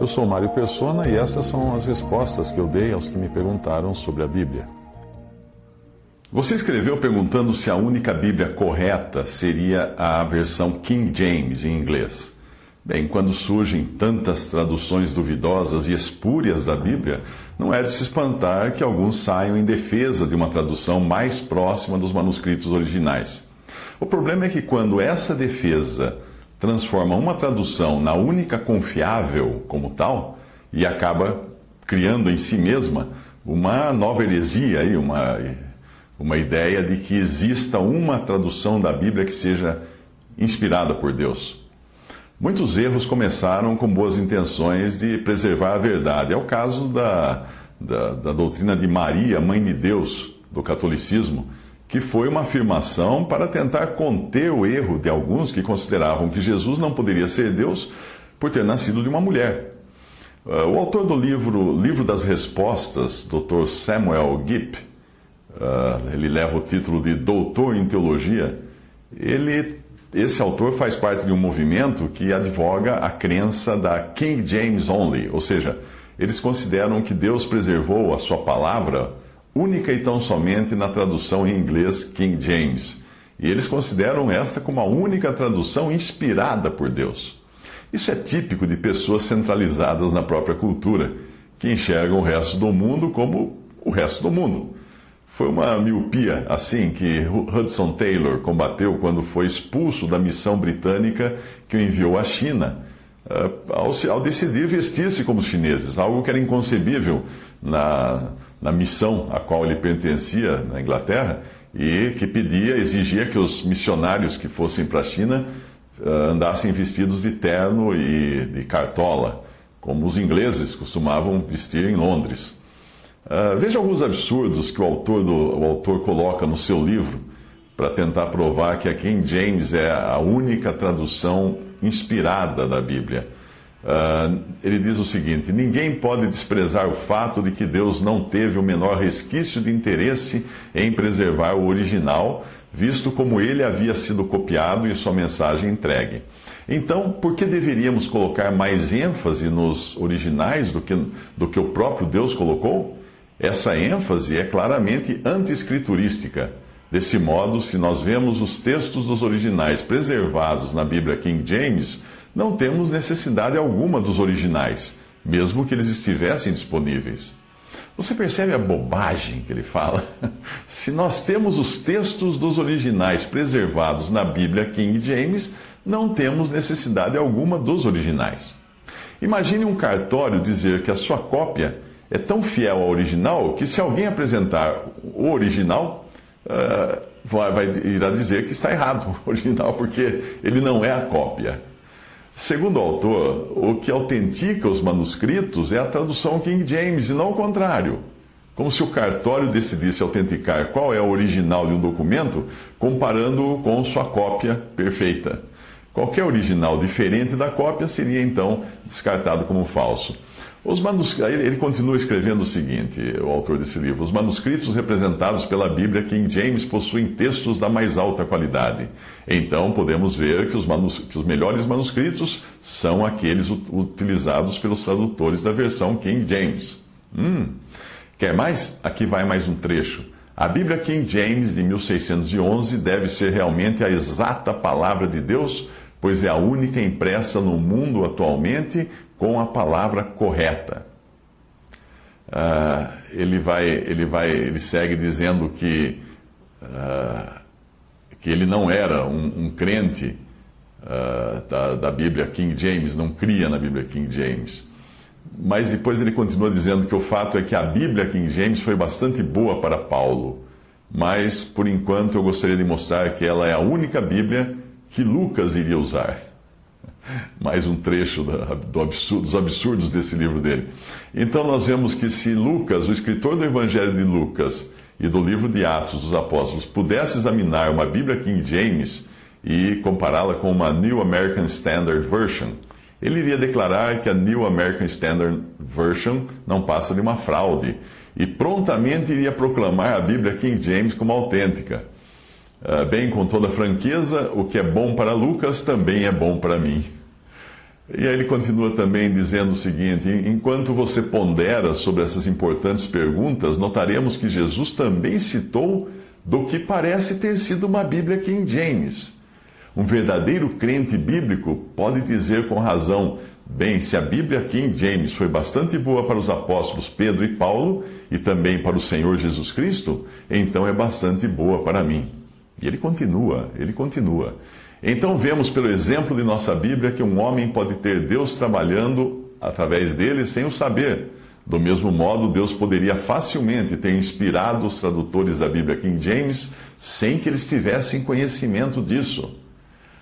Eu sou Mário Persona e essas são as respostas que eu dei aos que me perguntaram sobre a Bíblia. Você escreveu perguntando se a única Bíblia correta seria a versão King James em inglês. Bem, quando surgem tantas traduções duvidosas e espúrias da Bíblia, não é de se espantar que alguns saiam em defesa de uma tradução mais próxima dos manuscritos originais. O problema é que quando essa defesa transforma uma tradução na única confiável como tal e acaba criando em si mesma uma nova heresia aí, uma, uma ideia de que exista uma tradução da Bíblia que seja inspirada por Deus. Muitos erros começaram com boas intenções de preservar a verdade. É o caso da, da, da doutrina de Maria, mãe de Deus, do catolicismo que foi uma afirmação para tentar conter o erro de alguns que consideravam que Jesus não poderia ser Deus por ter nascido de uma mulher. Uh, o autor do livro Livro das Respostas, Dr. Samuel Gipp, uh, ele leva o título de Doutor em Teologia, ele, esse autor faz parte de um movimento que advoga a crença da King James Only, ou seja, eles consideram que Deus preservou a sua palavra única e tão somente na tradução em inglês King James. E eles consideram esta como a única tradução inspirada por Deus. Isso é típico de pessoas centralizadas na própria cultura, que enxergam o resto do mundo como o resto do mundo. Foi uma miopia assim que Hudson Taylor combateu quando foi expulso da missão britânica que o enviou à China, eh, ao, decidir vestir-se como os chineses, algo que era inconcebível na, na missão a qual ele pertencia na Inglaterra e que pedia, exigia que os missionários que fossem para a China uh, andassem vestidos de terno e de cartola, como os ingleses costumavam vestir em Londres. Uh, veja alguns absurdos que o autor, do, o autor coloca no seu livro para tentar provar que a King James é a única tradução inspirada da Bíblia. Uh, ele diz o seguinte: ninguém pode desprezar o fato de que Deus não teve o menor resquício de interesse em preservar o original, visto como ele havia sido copiado e sua mensagem entregue. Então, por que deveríamos colocar mais ênfase nos originais do que, do que o próprio Deus colocou? Essa ênfase é claramente anti-escriturística. Desse modo, se nós vemos os textos dos originais preservados na Bíblia King James, não temos necessidade alguma dos originais, mesmo que eles estivessem disponíveis. Você percebe a bobagem que ele fala? Se nós temos os textos dos originais preservados na Bíblia King James, não temos necessidade alguma dos originais. Imagine um cartório dizer que a sua cópia é tão fiel ao original que, se alguém apresentar o original, uh, vai, vai, irá dizer que está errado o original, porque ele não é a cópia. Segundo o autor, o que autentica os manuscritos é a tradução King James e não o contrário. Como se o cartório decidisse autenticar qual é o original de um documento, comparando-o com sua cópia perfeita. Qualquer original diferente da cópia seria então descartado como falso. Manuscritos, ele continua escrevendo o seguinte, o autor desse livro: os manuscritos representados pela Bíblia King James possuem textos da mais alta qualidade. Então podemos ver que os, manus, que os melhores manuscritos são aqueles utilizados pelos tradutores da versão King James. Hum, quer mais? Aqui vai mais um trecho. A Bíblia King James de 1611 deve ser realmente a exata palavra de Deus, pois é a única impressa no mundo atualmente com a palavra correta. Uh, ele vai, ele vai, ele segue dizendo que uh, que ele não era um, um crente uh, da, da Bíblia King James, não cria na Bíblia King James. Mas depois ele continua dizendo que o fato é que a Bíblia King James foi bastante boa para Paulo, mas por enquanto eu gostaria de mostrar que ela é a única Bíblia que Lucas iria usar. Mais um trecho do absurdo, dos absurdos desse livro dele. Então nós vemos que se Lucas, o escritor do Evangelho de Lucas e do livro de Atos dos Apóstolos, pudesse examinar uma Bíblia King James e compará-la com uma New American Standard Version, ele iria declarar que a New American Standard Version não passa de uma fraude e prontamente iria proclamar a Bíblia King James como autêntica. Uh, bem, com toda franqueza, o que é bom para Lucas também é bom para mim. E aí ele continua também dizendo o seguinte: enquanto você pondera sobre essas importantes perguntas, notaremos que Jesus também citou do que parece ter sido uma Bíblia King James. Um verdadeiro crente bíblico pode dizer com razão: bem, se a Bíblia King James foi bastante boa para os apóstolos Pedro e Paulo e também para o Senhor Jesus Cristo, então é bastante boa para mim. E ele continua, ele continua. Então vemos pelo exemplo de nossa Bíblia que um homem pode ter Deus trabalhando através dele sem o saber. Do mesmo modo, Deus poderia facilmente ter inspirado os tradutores da Bíblia King James sem que eles tivessem conhecimento disso.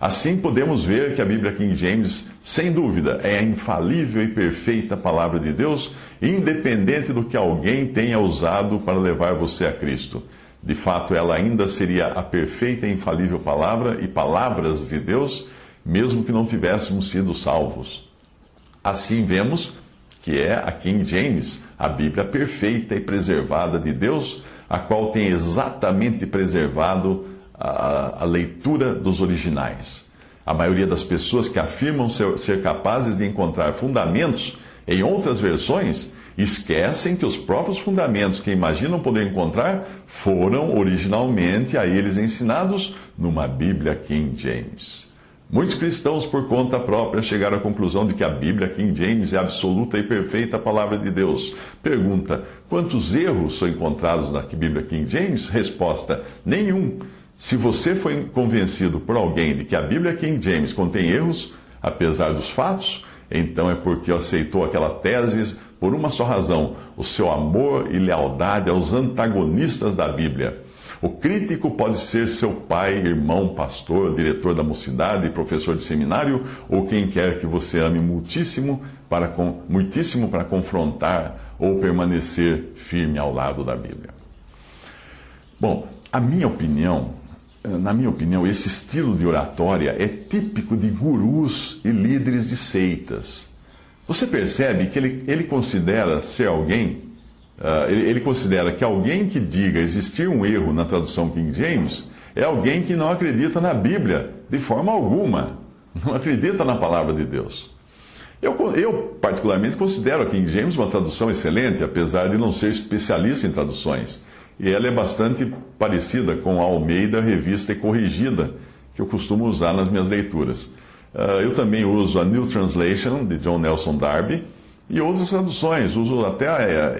Assim podemos ver que a Bíblia King James, sem dúvida, é a infalível e perfeita palavra de Deus, independente do que alguém tenha usado para levar você a Cristo. De fato, ela ainda seria a perfeita e infalível palavra e palavras de Deus, mesmo que não tivéssemos sido salvos. Assim vemos que é a King James, a Bíblia perfeita e preservada de Deus, a qual tem exatamente preservado a, a leitura dos originais. A maioria das pessoas que afirmam ser, ser capazes de encontrar fundamentos em outras versões esquecem que os próprios fundamentos que imaginam poder encontrar foram originalmente a eles ensinados numa Bíblia King James. Muitos cristãos, por conta própria, chegaram à conclusão de que a Bíblia King James é a absoluta e perfeita palavra de Deus. Pergunta: quantos erros são encontrados na Bíblia King James? Resposta: nenhum. Se você foi convencido por alguém de que a Bíblia King James contém erros, apesar dos fatos, então é porque aceitou aquela tese por uma só razão: o seu amor e lealdade aos antagonistas da Bíblia. O crítico pode ser seu pai, irmão, pastor, diretor da mocidade, professor de seminário ou quem quer que você ame muitíssimo para, muitíssimo para confrontar ou permanecer firme ao lado da Bíblia. Bom, a minha opinião, na minha opinião, esse estilo de oratória é típico de gurus e líderes de seitas você percebe que ele, ele considera ser alguém, uh, ele, ele considera que alguém que diga existir um erro na tradução King James é alguém que não acredita na Bíblia de forma alguma, não acredita na palavra de Deus. Eu, eu, particularmente, considero a King James uma tradução excelente, apesar de não ser especialista em traduções. E ela é bastante parecida com a Almeida Revista e Corrigida, que eu costumo usar nas minhas leituras. Uh, eu também uso a New Translation, de John Nelson Darby, e outras traduções. Uso até a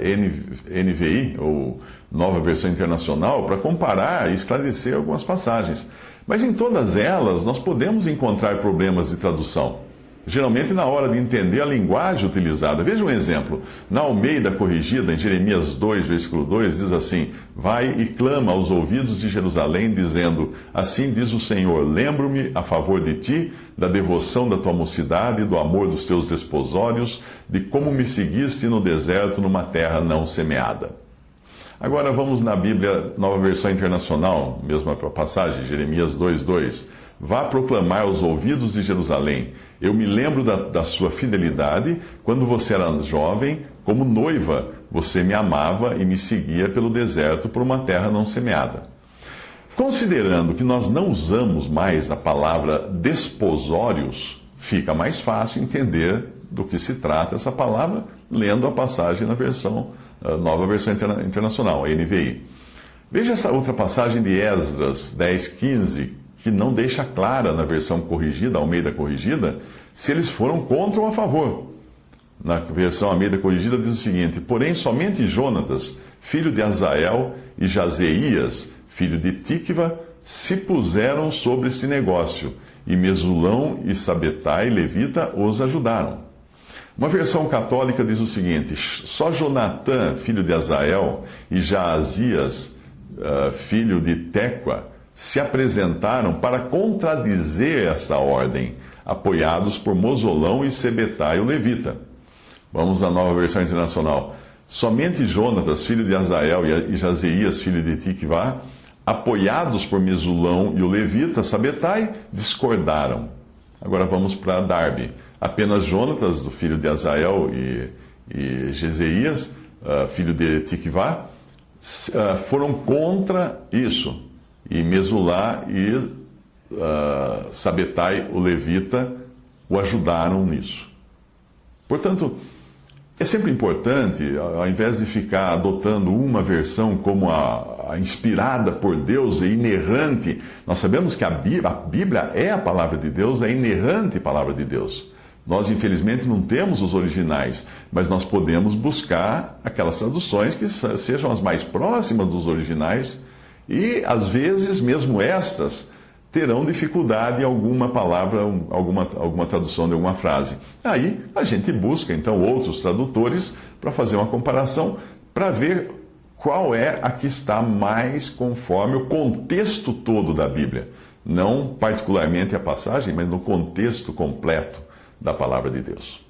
NVI, ou Nova Versão Internacional, para comparar e esclarecer algumas passagens. Mas em todas elas, nós podemos encontrar problemas de tradução geralmente na hora de entender a linguagem utilizada. Veja um exemplo. Na Almeida Corrigida, em Jeremias 2, versículo 2, diz assim: Vai e clama aos ouvidos de Jerusalém, dizendo: Assim diz o Senhor: Lembro-me a favor de ti da devoção da tua mocidade, do amor dos teus desposórios, de como me seguiste no deserto, numa terra não semeada. Agora vamos na Bíblia, nova versão internacional, mesma passagem, Jeremias 2, 2. Vá proclamar aos ouvidos de Jerusalém. Eu me lembro da, da, sua fidelidade quando você era jovem, como noiva, você me amava e me seguia pelo deserto por uma terra não semeada. Considerando que nós não usamos mais a palavra desposórios, fica mais fácil entender do que se trata essa palavra lendo a passagem na versão, nova versão internacional, a NVI. Veja essa outra passagem de Esdras 10, 15, que não deixa clara na versão corrigida, Almeida corrigida, se eles foram contra ou a favor. Na versão Almeida corrigida diz o seguinte: Porém, somente Jonatas, filho de Azael, e Jazeias, filho de Tikva, se puseram sobre esse negócio, e Mesulão e Sabetai, levita, os ajudaram. Uma versão católica diz o seguinte: só Jonatã, filho de Azael, e Jaazias, uh, filho de Tequa, se apresentaram para contradizer esta ordem, apoiados por Mosolão e Sebetai, o levita. Vamos à nova versão internacional. Somente Jonatas, filho de Azael, e Jazeias, filho de Tikvá, apoiados por Mesulão e o levita Sabetai, discordaram. Agora vamos para Darby. Apenas Jonatas, do filho de Azael e, e uh, filho de Tikvá, uh, foram contra isso. E Mesulá e uh, Sabetai, o levita, o ajudaram nisso. Portanto, é sempre importante, ao invés de ficar adotando uma versão como a, a inspirada por Deus e inerrante, nós sabemos que a Bíblia, a Bíblia é a palavra de Deus, é a inerrante palavra de Deus. Nós, infelizmente, não temos os originais, mas nós podemos buscar aquelas traduções que sejam as mais próximas dos originais e, às vezes, mesmo estas terão dificuldade em alguma palavra, alguma, alguma tradução de alguma frase. Aí a gente busca então outros tradutores para fazer uma comparação, para ver qual é a que está mais conforme o contexto todo da Bíblia. Não particularmente a passagem, mas no contexto completo da palavra de Deus.